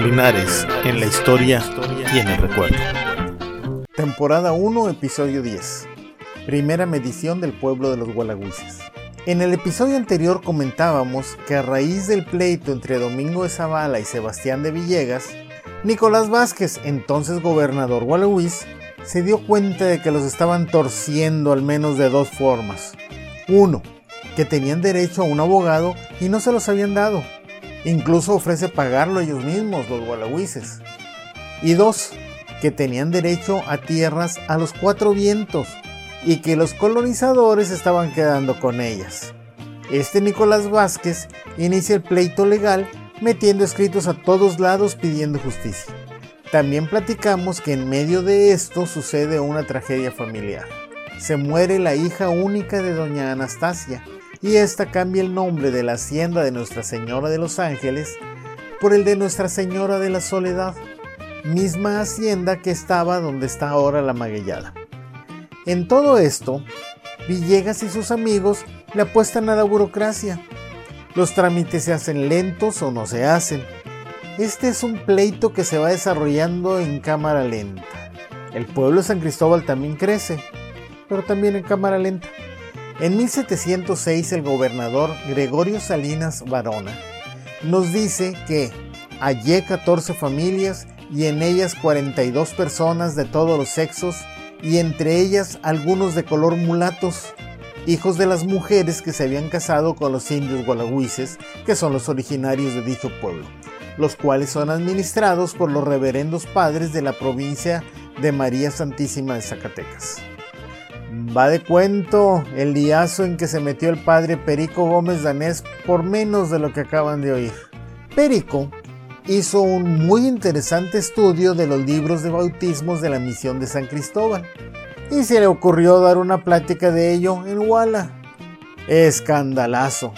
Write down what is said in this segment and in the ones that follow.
Linares, en la historia y en el recuerdo. Temporada 1, episodio 10. Primera medición del pueblo de los Gualagüises. En el episodio anterior comentábamos que a raíz del pleito entre Domingo de Zavala y Sebastián de Villegas, Nicolás Vázquez, entonces gobernador gualagüiz, se dio cuenta de que los estaban torciendo al menos de dos formas. Uno, que tenían derecho a un abogado y no se los habían dado. Incluso ofrece pagarlo ellos mismos, los gualagüises. Y dos, que tenían derecho a tierras a los cuatro vientos y que los colonizadores estaban quedando con ellas. Este Nicolás Vázquez inicia el pleito legal metiendo escritos a todos lados pidiendo justicia. También platicamos que en medio de esto sucede una tragedia familiar. Se muere la hija única de doña Anastasia y esta cambia el nombre de la hacienda de Nuestra Señora de los Ángeles por el de Nuestra Señora de la Soledad, misma hacienda que estaba donde está ahora la Maguellada. En todo esto, Villegas y sus amigos le apuestan a la burocracia. Los trámites se hacen lentos o no se hacen. Este es un pleito que se va desarrollando en cámara lenta. El pueblo de San Cristóbal también crece, pero también en cámara lenta. En 1706 el gobernador Gregorio Salinas Varona nos dice que hallé 14 familias y en ellas 42 personas de todos los sexos y entre ellas algunos de color mulatos, hijos de las mujeres que se habían casado con los indios gualagüises, que son los originarios de dicho pueblo, los cuales son administrados por los reverendos padres de la provincia de María Santísima de Zacatecas. Va de cuento el liazo en que se metió el padre Perico Gómez Danés por menos de lo que acaban de oír. Perico hizo un muy interesante estudio de los libros de bautismos de la misión de San Cristóbal y se le ocurrió dar una plática de ello en Huala. Escandalazo.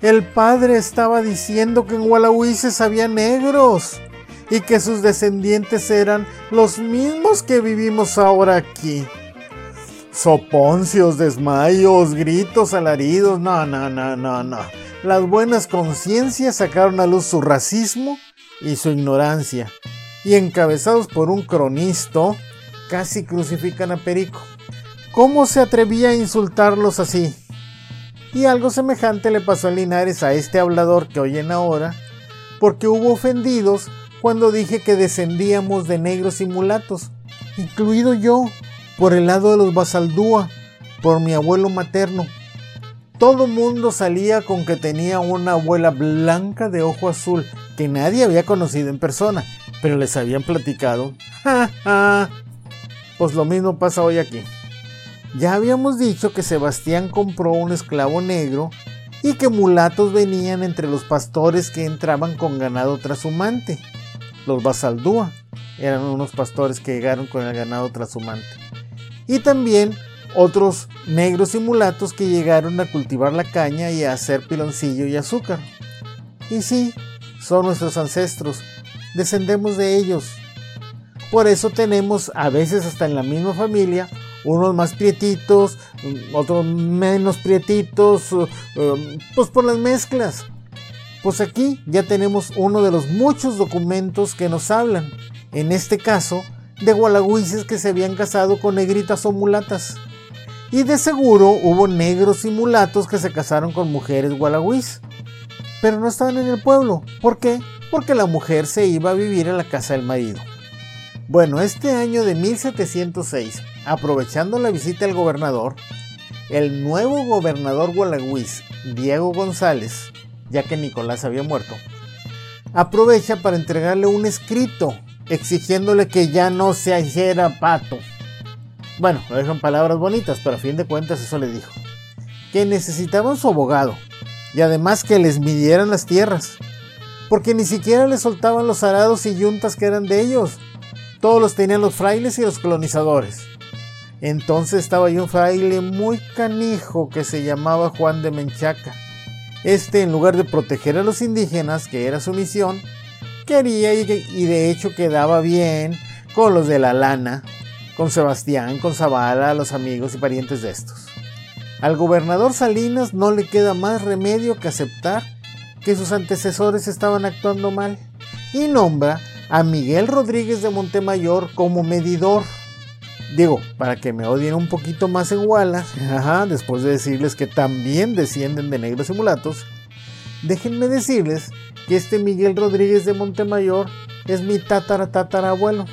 El padre estaba diciendo que en Hualahuises había negros y que sus descendientes eran los mismos que vivimos ahora aquí. Soponcios, desmayos, gritos, alaridos, no, no, no, no, no. Las buenas conciencias sacaron a luz su racismo y su ignorancia, y encabezados por un cronista, casi crucifican a Perico. ¿Cómo se atrevía a insultarlos así? Y algo semejante le pasó a Linares a este hablador que oyen ahora, porque hubo ofendidos cuando dije que descendíamos de negros y mulatos, incluido yo, por el lado de los Basaldúa, por mi abuelo materno. Todo mundo salía con que tenía una abuela blanca de ojo azul que nadie había conocido en persona, pero les habían platicado. Pues lo mismo pasa hoy aquí. Ya habíamos dicho que Sebastián compró un esclavo negro y que mulatos venían entre los pastores que entraban con ganado trashumante. Los Basaldúa eran unos pastores que llegaron con el ganado trashumante. Y también otros negros y mulatos que llegaron a cultivar la caña y a hacer piloncillo y azúcar. Y sí, son nuestros ancestros, descendemos de ellos. Por eso tenemos a veces hasta en la misma familia unos más prietitos, otros menos prietitos, uh, um, pues por las mezclas. Pues aquí ya tenemos uno de los muchos documentos que nos hablan, en este caso, de gualagüises que se habían casado con negritas o mulatas. Y de seguro hubo negros y mulatos que se casaron con mujeres gualagüis pero no estaban en el pueblo. ¿Por qué? Porque la mujer se iba a vivir a la casa del marido. Bueno, este año de 1706, aprovechando la visita del gobernador, el nuevo gobernador gualagüiz, Diego González, ya que Nicolás había muerto, aprovecha para entregarle un escrito exigiéndole que ya no se hiciera pato. Bueno, lo dejan palabras bonitas, pero a fin de cuentas eso le dijo. Que necesitaban su abogado, y además que les midieran las tierras, porque ni siquiera les soltaban los arados y yuntas que eran de ellos, todos los tenían los frailes y los colonizadores. Entonces estaba ahí un fraile muy canijo que se llamaba Juan de Menchaca. Este, en lugar de proteger a los indígenas, que era su misión, quería y, de hecho quedaba bien con los de la lana, con Sebastián, con Zavala, los amigos y parientes de estos. Al gobernador Salinas no le queda más remedio que aceptar que sus antecesores estaban actuando mal y nombra a Miguel Rodríguez de Montemayor como medidor. Digo, para que me odien un poquito más en Walla, después de decirles que también descienden de negros y mulatos, déjenme decirles que este Miguel Rodríguez de Montemayor es mi tatara tatara abuelo.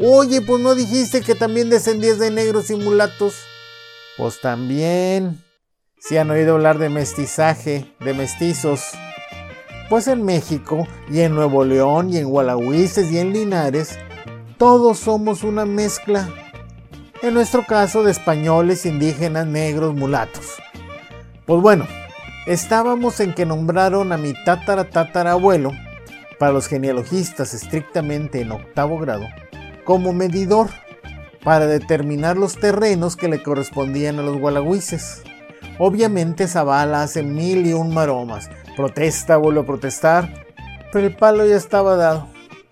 Oye, pues no dijiste que también descendías de negros y mulatos. Pues también. Si han oído hablar de mestizaje, de mestizos. Pues en México y en Nuevo León y en Gualahuises y en Linares, todos somos una mezcla. En nuestro caso de españoles, indígenas, negros, mulatos. Pues bueno, estábamos en que nombraron a mi tatara tatara abuelo, para los genealogistas estrictamente en octavo grado, como medidor para determinar los terrenos que le correspondían a los gualagüises. Obviamente Zavala hace mil y un maromas, Protesta, vuelve a protestar, pero el palo ya estaba dado.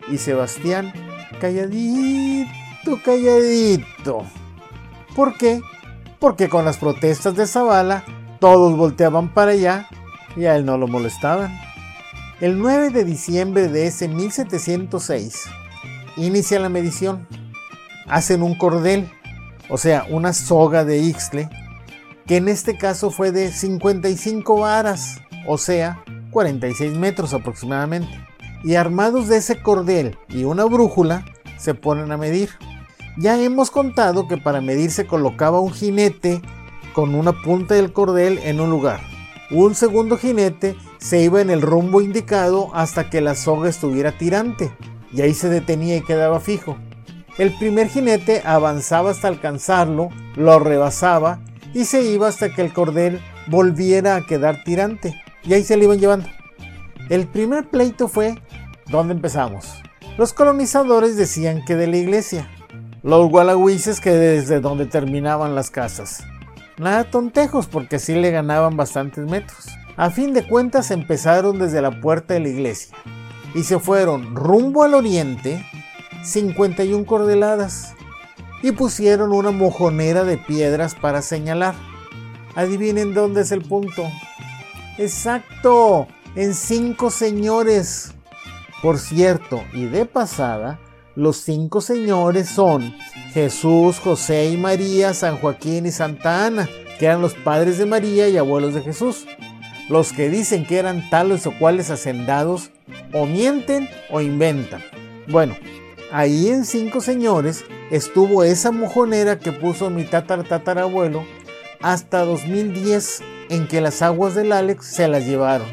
Y Sebastián, calladito, calladito. ¿Por qué? Porque con las protestas de Zavala, todos volteaban para allá y a él no lo molestaban. El 9 de diciembre de ese 1706, inicia la medición. Hacen un cordel, o sea, una soga de Ixtle, que en este caso fue de 55 varas o sea, 46 metros aproximadamente. Y armados de ese cordel y una brújula, se ponen a medir. Ya hemos contado que para medir se colocaba un jinete con una punta del cordel en un lugar. Un segundo jinete se iba en el rumbo indicado hasta que la soga estuviera tirante, y ahí se detenía y quedaba fijo. El primer jinete avanzaba hasta alcanzarlo, lo rebasaba y se iba hasta que el cordel volviera a quedar tirante y ahí se le iban llevando. El primer pleito fue ¿dónde empezamos? Los colonizadores decían que de la iglesia, los gualagüises que desde donde terminaban las casas. Nada tontejos porque sí le ganaban bastantes metros. A fin de cuentas empezaron desde la puerta de la iglesia y se fueron rumbo al oriente 51 cordeladas y pusieron una mojonera de piedras para señalar. Adivinen dónde es el punto. Exacto, en cinco señores. Por cierto, y de pasada, los cinco señores son Jesús, José y María, San Joaquín y Santa Ana, que eran los padres de María y abuelos de Jesús. Los que dicen que eran tales o cuales hacendados, o mienten o inventan. Bueno, ahí en cinco señores estuvo esa mojonera que puso mi tatarabuelo hasta 2010 en que las aguas del Alex se las llevaron.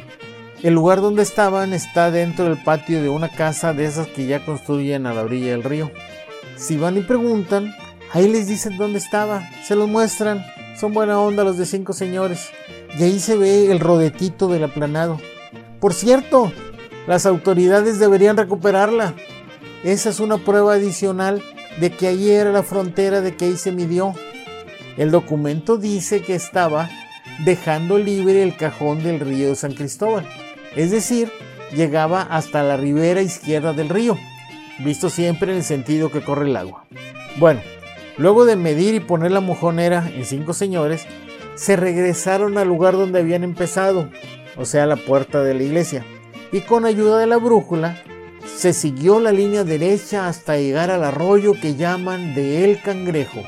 El lugar donde estaban está dentro del patio de una casa de esas que ya construyen a la orilla del río. Si van y preguntan, ahí les dicen dónde estaba, se los muestran. Son buena onda los de cinco señores. Y ahí se ve el rodetito del aplanado. Por cierto, las autoridades deberían recuperarla. Esa es una prueba adicional de que allí era la frontera de que ahí se midió. El documento dice que estaba dejando libre el cajón del río San Cristóbal, es decir, llegaba hasta la ribera izquierda del río, visto siempre en el sentido que corre el agua. Bueno, luego de medir y poner la mojonera en cinco señores, se regresaron al lugar donde habían empezado, o sea, la puerta de la iglesia, y con ayuda de la brújula se siguió la línea derecha hasta llegar al arroyo que llaman de El Cangrejo,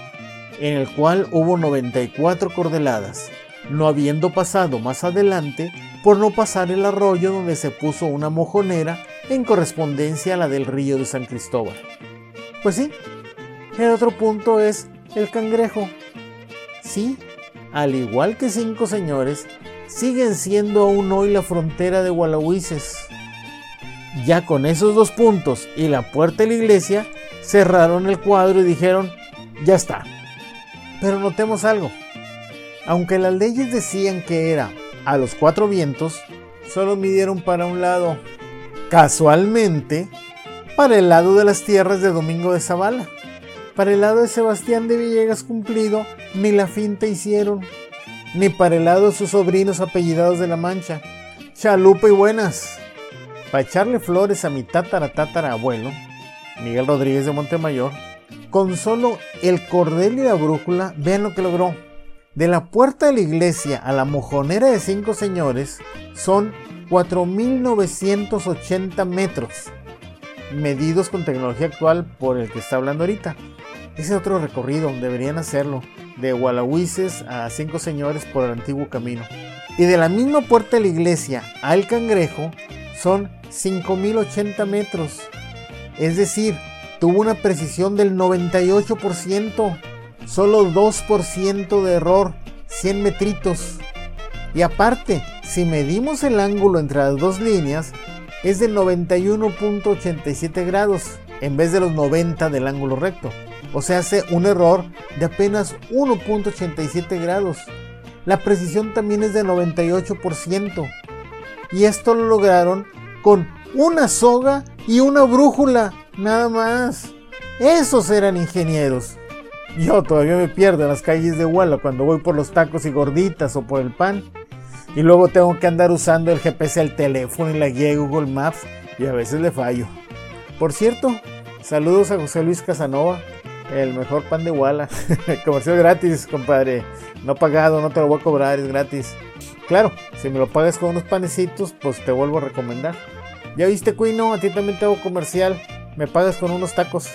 en el cual hubo 94 cordeladas no habiendo pasado más adelante por no pasar el arroyo donde se puso una mojonera en correspondencia a la del río de San Cristóbal. Pues sí, el otro punto es el cangrejo. Sí, al igual que cinco señores, siguen siendo aún hoy la frontera de Gualahuises. Ya con esos dos puntos y la puerta de la iglesia, cerraron el cuadro y dijeron, ya está. Pero notemos algo. Aunque las leyes decían que era a los cuatro vientos, solo midieron para un lado. Casualmente, para el lado de las tierras de Domingo de Zavala. Para el lado de Sebastián de Villegas Cumplido, ni la finta hicieron. Ni para el lado de sus sobrinos apellidados de la Mancha. Chalupa y buenas. Para echarle flores a mi tatara tatara abuelo, Miguel Rodríguez de Montemayor, con solo el cordel y la brújula, vean lo que logró. De la puerta de la iglesia a la mojonera de cinco señores son 4.980 metros. medidos con tecnología actual por el que está hablando ahorita. Ese otro recorrido, deberían hacerlo, de Gualahuises a Cinco Señores por el antiguo camino. Y de la misma puerta de la iglesia al cangrejo son 5080 metros. Es decir, tuvo una precisión del 98%, solo 2% de error, 100 metritos. Y aparte, si medimos el ángulo entre las dos líneas, es de 91.87 grados en vez de los 90 del ángulo recto. O sea, hace un error de apenas 1.87 grados. La precisión también es de 98%. Y esto lo lograron con una soga y una brújula, nada más. Esos eran ingenieros. Yo todavía me pierdo en las calles de Huala cuando voy por los tacos y gorditas o por el pan. Y luego tengo que andar usando el GPS al teléfono y la guía de Google Maps y a veces le fallo. Por cierto, saludos a José Luis Casanova, el mejor pan de Walla. Comercial gratis, compadre. No pagado, no te lo voy a cobrar, es gratis. Claro, si me lo pagas con unos panecitos, pues te vuelvo a recomendar. ¿Ya viste, Cuino? A ti también te hago comercial. Me pagas con unos tacos.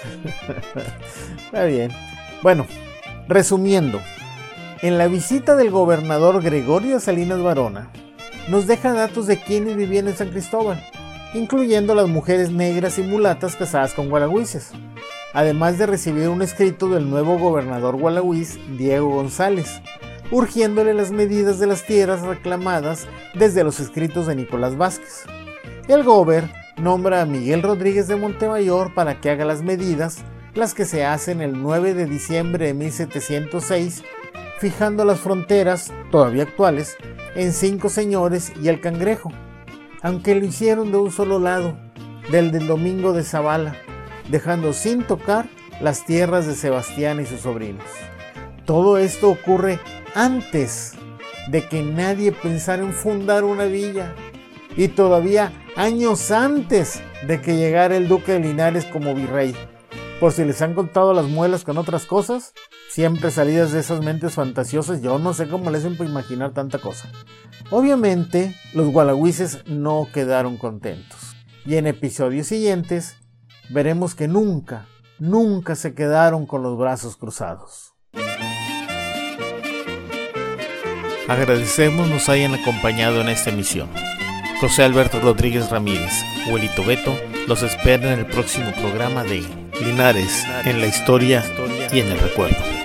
Está bien. Bueno, resumiendo. En la visita del gobernador Gregorio Salinas Varona, nos deja datos de quienes vivían en San Cristóbal, incluyendo las mujeres negras y mulatas casadas con gualagüises, además de recibir un escrito del nuevo gobernador gualagüiz, Diego González, urgiéndole las medidas de las tierras reclamadas desde los escritos de Nicolás Vázquez. El gober nombra a Miguel Rodríguez de Montemayor para que haga las medidas, las que se hacen el 9 de diciembre de 1706 fijando las fronteras, todavía actuales, en Cinco Señores y el Cangrejo, aunque lo hicieron de un solo lado, del del Domingo de Zavala, dejando sin tocar las tierras de Sebastián y sus sobrinos. Todo esto ocurre antes de que nadie pensara en fundar una villa y todavía años antes de que llegara el duque de Linares como virrey. Por si les han contado las muelas con otras cosas, siempre salidas de esas mentes fantasiosas, yo no sé cómo les hacen para imaginar tanta cosa. Obviamente, los gualagüises no quedaron contentos. Y en episodios siguientes, veremos que nunca, nunca se quedaron con los brazos cruzados. Agradecemos nos hayan acompañado en esta emisión. José Alberto Rodríguez Ramírez, Huelito Beto, los espera en el próximo programa de Linares en la historia y en el recuerdo.